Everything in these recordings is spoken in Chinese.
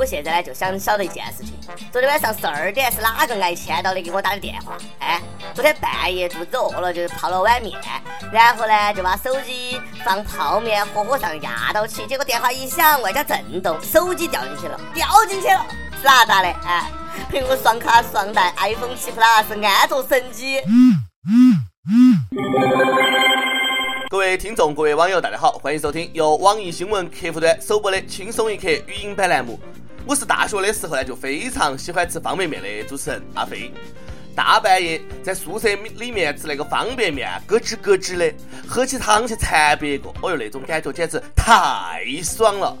我现在呢就想晓得一件事情。昨天晚上十二点是哪个挨签到的给我打的电话？哎，昨天半夜肚子饿了就泡了碗面，然后呢就把手机放泡面盒盒上压到起，结果电话一响，外加震动，手机掉进去了，掉进去了，是哪咋的？哎，苹果双卡双待 iPhone 七 Plus 安卓神机。各位听众，各位网友，大家好，欢迎收听由网易新闻客户端首播的《轻松一刻》语音版栏目。我是大学的时候呢，就非常喜欢吃方便面的主持人阿飞。大半夜在宿舍里面吃那个方便面，咯吱咯吱的，喝起汤去馋别个，哎哟，那种感觉简直太爽了。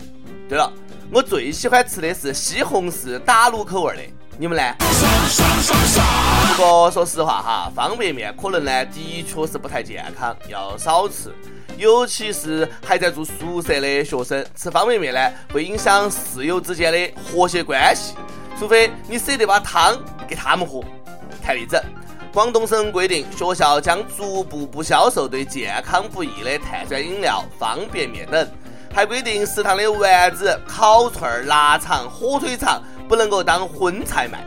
对了，我最喜欢吃的是西红柿打卤口味的。你们呢？不过说实话哈，方便面可能呢，的确是不太健康，要少吃。尤其是还在住宿舍的学生，吃方便面呢，会影响室友之间的和谐关系。除非你舍得把汤给他们喝。看例子，广东省规定，学校将逐步不销售对健康不益的碳酸饮料、方便面等，还规定食堂的丸子、烤串、腊肠、火腿肠。不能够当荤菜卖，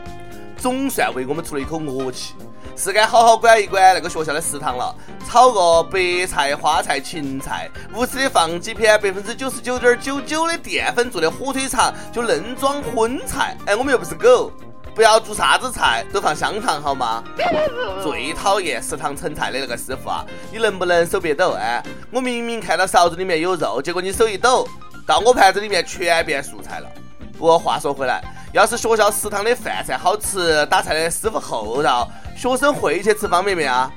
总算为我们出了一口恶气，是该好好管一管那个学校的食堂了。炒个白菜、花菜、芹菜，无私的放几片百分之九十九点九九的淀粉做的火腿肠，就愣装荤菜。哎，我们又不是狗，不要做啥子菜都放香肠好吗？最讨厌食堂盛菜的那个师傅啊！你能不能手别抖？哎，我明明看到勺子里面有肉，结果你手一抖，到我盘子里面全变素菜了。不过话说回来。要是学校食堂的饭菜好吃，打菜的师傅厚道，学生会去吃方便面啊？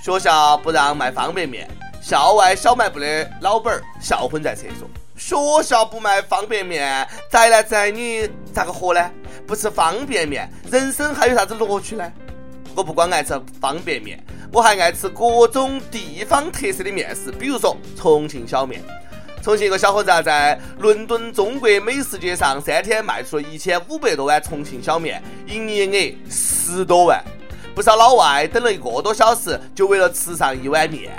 学校不让卖方便面，校外小卖部的老板儿笑昏在厕所。学校不卖方便面，宅男宅女咋个活呢？不吃方便面，人生还有啥子乐趣呢？我不光爱吃方便面，我还爱吃各种地方特色的面食，比如说重庆小面。重庆一个小伙子啊，在伦敦中国美食节上三天卖出了一千五百多碗重庆小面，营业额十多万。不少老外等了一个多小时，就为了吃上一碗面。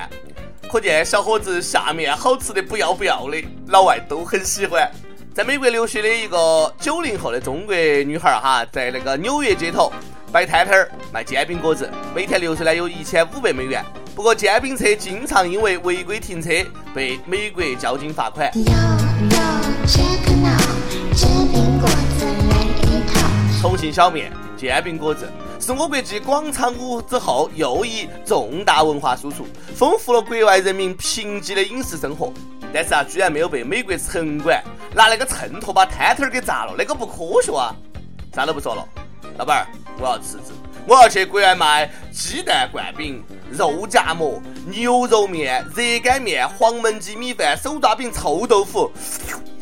可见小伙子下面好吃的不要不要的，老外都很喜欢。在美国留学的一个九零后的中国女孩哈，在那个纽约街头摆摊摊儿卖煎饼果子，每天流水呢有一千五百美元。不过煎饼车经常因为违规停车被美国交警罚款。重庆小面、煎饼果子是我国继广场舞之后又一重大文化输出，丰富了国外人民贫瘠的饮食生活。但是啊，居然没有被美国城管拿那个秤砣把摊摊儿给砸了，那个不科学啊！啥都不说了，老板儿，我要辞职。我要去国外卖鸡蛋灌饼、肉夹馍、牛肉面、热干面、黄焖鸡米饭、手抓饼、臭豆腐。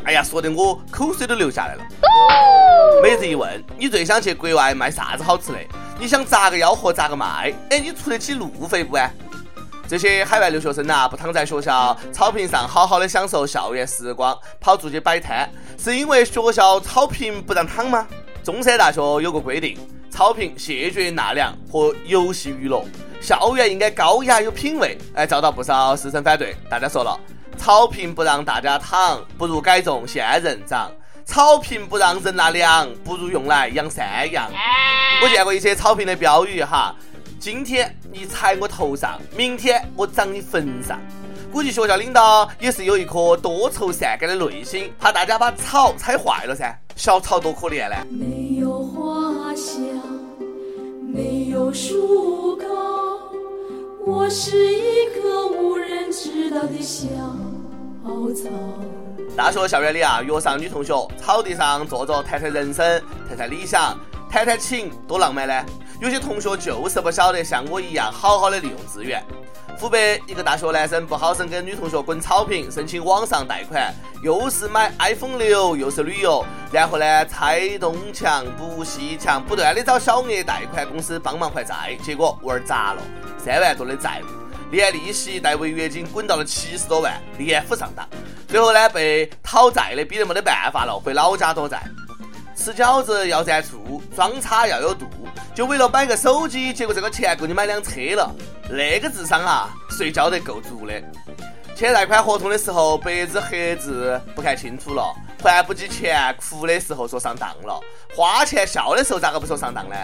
哎呀，说的我口水都流下来了。每日一问，你最想去国外卖啥子好吃的？你想咋个吆喝咋个卖？哎，你出得起路费不？啊？这些海外留学生呐，不躺在学校草坪上好好的享受校园时光，跑出去摆摊，是因为学校草坪不让躺吗？中山大学有个规定。草坪谢绝纳凉和游戏娱乐，校园应该高雅有品位。哎，遭到不少师生反对。大家说了，草坪不让大家躺，不如改种仙人掌；草坪不让人纳凉，不如用来养山羊。我见过一些草坪的标语哈，今天你踩我头上，明天我长你坟上。估计学校领导也是有一颗多愁善感的内心，怕大家把草踩坏了噻。小草多可怜呢。有树高，我是一棵无人知道的小草。大学校园里啊，约上女同学，草地上坐着谈谈人生，谈谈理想，谈谈情，多浪漫呢。有些同学就是不晓得像我一样好好的利用资源。湖北一个大学男生不好生跟女同学滚草坪，申请网上贷款，又是买 iPhone 六，又是旅游，然后呢拆东墙补西墙，不断的找小额贷款公司帮忙还债，结果玩砸了，三万多的债务，连利息带违约金滚到了七十多万，连孚上当，最后呢被讨债的逼得没得办法了，回老家躲债。吃饺子要蘸醋，装叉要有度，就为了买个手机，结果这个钱够你买辆车了。那个智商啊，睡觉得够足的。签贷款合同的时候，白纸黑字不看清楚了，还不起钱，哭的时候说上当了，花钱笑的时候咋个不说上当呢？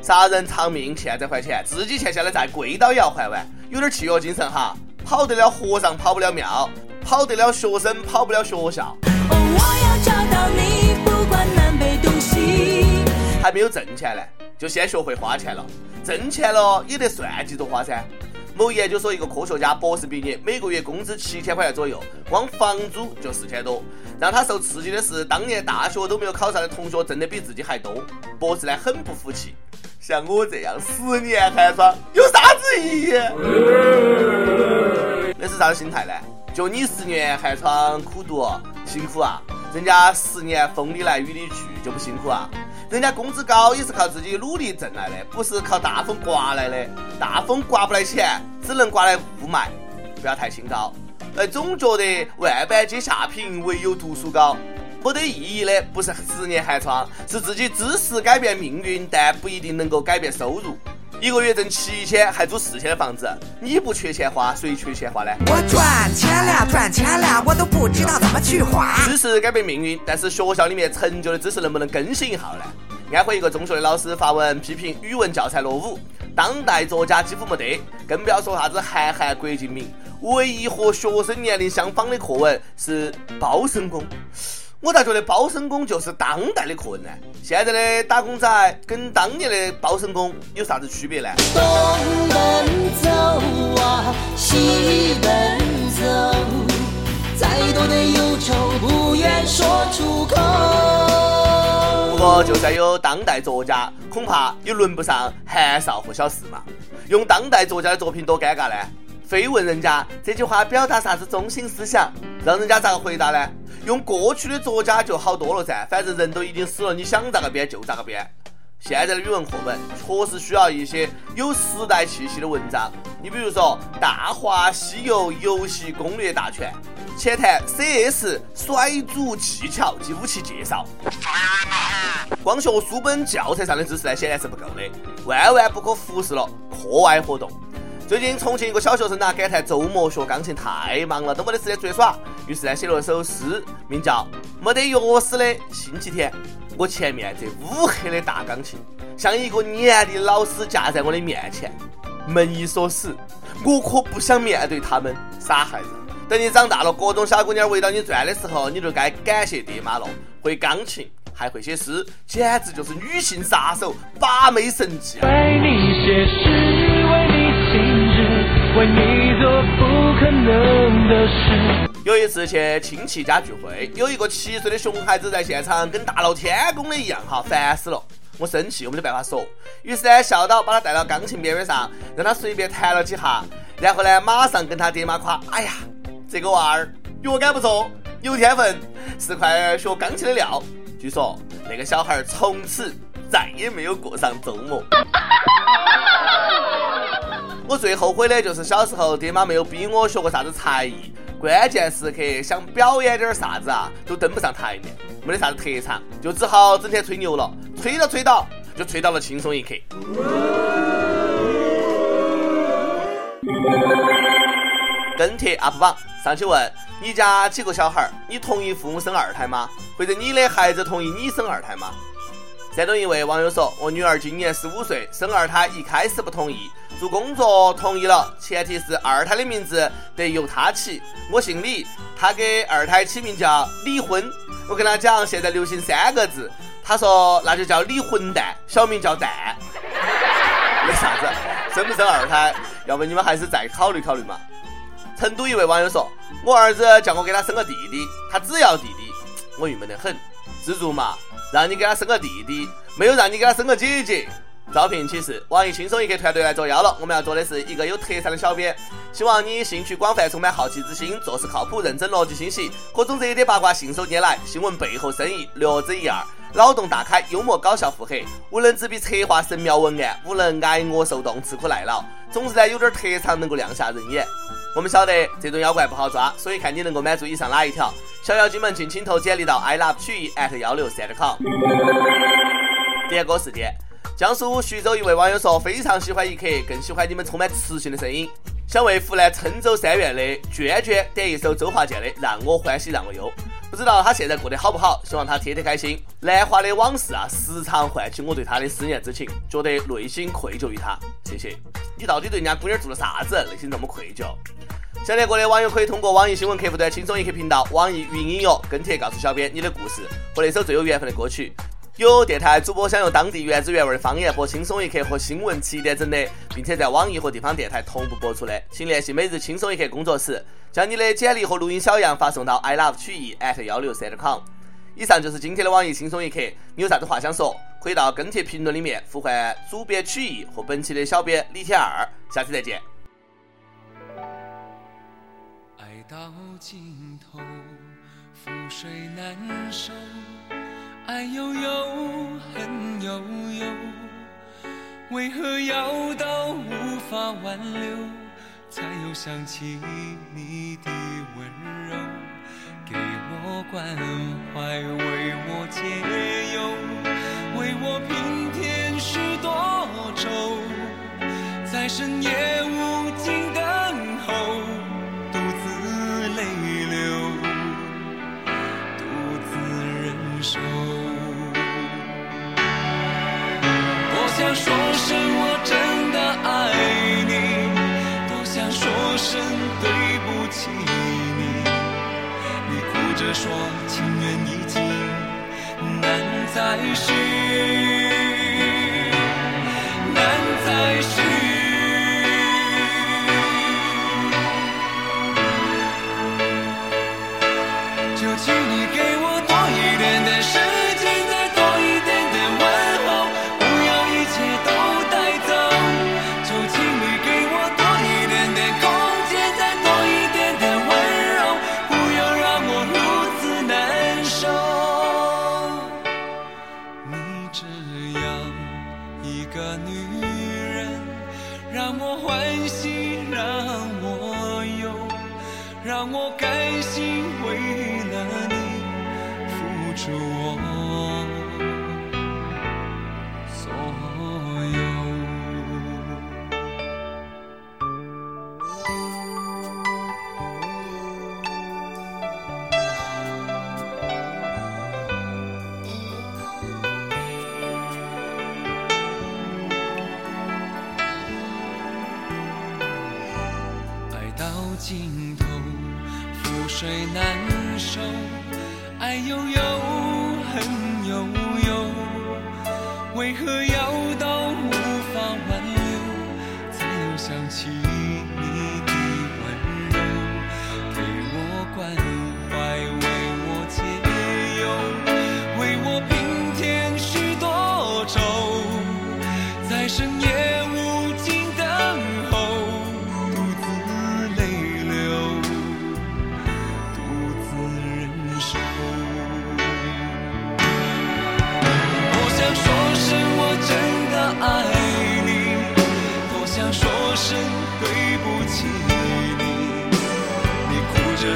杀人偿命，欠债还钱，自己欠下的债跪倒也要还完，有点契约精神哈。跑得了和尚跑不了庙，跑得了学生跑不了学校。我要找到你，不管还没有挣钱呢，就先学会花钱了。挣钱了也得算计着花噻。某研究所一个科学家博士毕业，每个月工资七千块钱左右，光房租就四千多。让他受刺激的是，当年大学都没有考上的同学挣的比自己还多。博士呢很不服气，像我这样十年寒窗有啥子意义？那是啥子心态呢？就你十年寒窗苦读辛苦啊，人家十年风里来雨里去就不辛苦啊？人家工资高也是靠自己努力挣来的，不是靠大风刮来的。大风刮不来钱，只能刮来雾霾。不要太清高。哎，总觉得万般皆下品，唯有读书高。没得意义的不是十年寒窗，是自己知识改变命运，但不一定能够改变收入。一个月挣七千，还租四千的房子，你不缺钱花，谁缺钱花呢？我赚钱了，赚钱了，我都不知道怎么去花。知识改变命运，但是学校里面陈旧的知识能不能更新一下呢？安徽一个中学的老师发文批评语文教材落伍，当代作家几乎没得，更不要说啥子韩寒、郭敬明，唯一和学生年龄相仿的课文是包身工。我咋觉得包身工就是当代的客人呢？现在的打工仔跟当年的包身工有啥子区别呢？东奔走啊，西奔走，再多的忧愁不愿说出口。不过，就算有当代作家，恐怕也轮不上韩少和小四嘛。用当代作家的作品多尴尬呢？非问人家这句话表达啥子中心思想，让人家咋个回答呢？用过去的作家就好多了噻，反正人都已经死了，你想咋个编就咋个编。现在的语文课本确实需要一些有时代气息的文章，你比如说《大话西游游戏攻略大全》，浅谈 CS 甩组技巧及武器介绍。光学书本教材上的知识呢，显然是不够的，万万不可忽视了课外活动。最近重庆一个小学生呢感叹周末学钢琴太忙了，都没得时间出去耍，于是呢写了一首诗，名叫《没得钥匙的星期天》。我前面这乌黑的大钢琴，像一个年的老师架在我的面前，门一锁死，我可不想面对他们。傻孩子，等你长大了，各种小姑娘围到你转的时候，你就该感谢爹妈了。会钢琴，还会写诗，简直就是女性杀手，把妹神器。为你写诗。为你做不可能的事。有一次去亲戚家聚会，有一个七岁的熊孩子在现场，跟大闹天宫的一样哈，烦死了。我生气，我没得办法说，于是呢，笑导把他带到钢琴边边上，让他随便弹了几下，然后呢，马上跟他爹妈夸：“哎呀，这个娃儿乐感不错，有天分，是块学钢琴的料。”据说那个小孩从此再也没有过上周末。我最后悔的就是小时候爹妈没有逼我学过啥子才艺，关键时刻想表演点啥子啊，都登不上台面，没得啥子特长，就只好整天吹牛了，吹着吹到就吹到了轻松一刻。跟帖 UP 榜上去问你家几个小孩？你同意父母生二胎吗？或者你的孩子同意你生二胎吗？山东一位网友说：“我女儿今年十五岁，生二胎一开始不同意。”做工作同意了，前提是二胎的名字得由他起。我姓李，他给二胎起名叫李婚。我跟他讲，现在流行三个字，他说那就叫李混蛋，小名叫蛋。为啥子？生不生二胎？要不你们还是再考虑考虑嘛。成都一位网友说，我儿子叫我给他生个弟弟，他只要弟弟，我郁闷得很。知足嘛，让你给他生个弟弟，没有让你给他生个姐姐。招聘启事：网易轻松一刻团队来作妖了。我们要做的是一个有特长的小编，希望你兴趣广泛，充满好奇之心，做事靠谱、认真、逻辑清晰，各种热点八卦信手拈来，新闻背后深意略知一二，脑洞大开，幽默搞笑腹黑，无能执笔策划神妙文案，无能挨饿受冻、吃苦耐劳，总之呢有点特长能够亮瞎人眼。我们晓得这种妖怪不好抓，所以看你能够满足以上哪一条。小妖精们，尽情投简历到 i love 曲艺 at 幺六三 com。点歌时间。江苏徐州一位网友说：“非常喜欢一刻，更喜欢你们充满磁性的声音。想为湖南郴州三院的娟娟点一首周华健的《让我欢喜让我忧》。不知道他现在过得好不好，希望他天天开心。兰花的往事啊，时常唤起我对他的思念之情，觉得内心愧疚于他。谢谢你，到底对人家姑娘做了啥子，内心这么愧疚？想连过的网友可以通过网易新闻客户端“轻松一刻”频道、网易云音乐跟帖告诉小编你的故事和那首最有缘分的歌曲。有电台主播想用当地原汁原味的方言播《轻松一刻》和新闻七点整的，并且在网易和地方电台同步播出的，请联系每日轻松一刻工作室，将你的简历和录音小样发送到 i love 曲艺 at 幺六三 com。以上就是今天的网易轻松一刻，你有啥子话想说，可以到跟帖评论里面呼唤主编曲艺和本期的小编李天二。下期再见。爱到尽头，覆水难收。爱悠悠，恨悠悠，为何要到无法挽留，才又想起你的温柔？给我关怀，为我解忧，为我平添许多愁，在深夜再续。尽头，覆水难收，爱悠悠，恨悠悠，为何要到无法挽留，才又想起？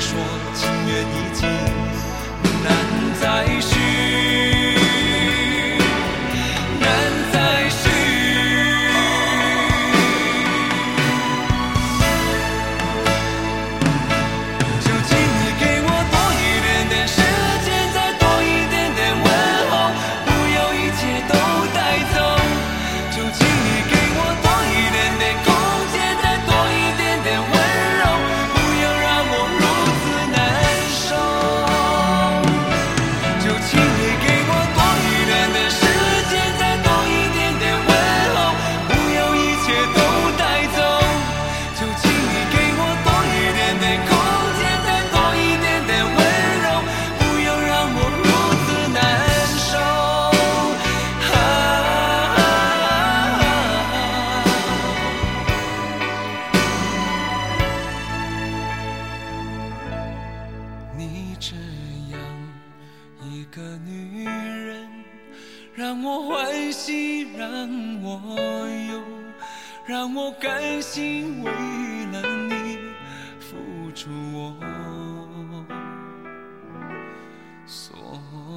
说情缘已尽，难再续。我所。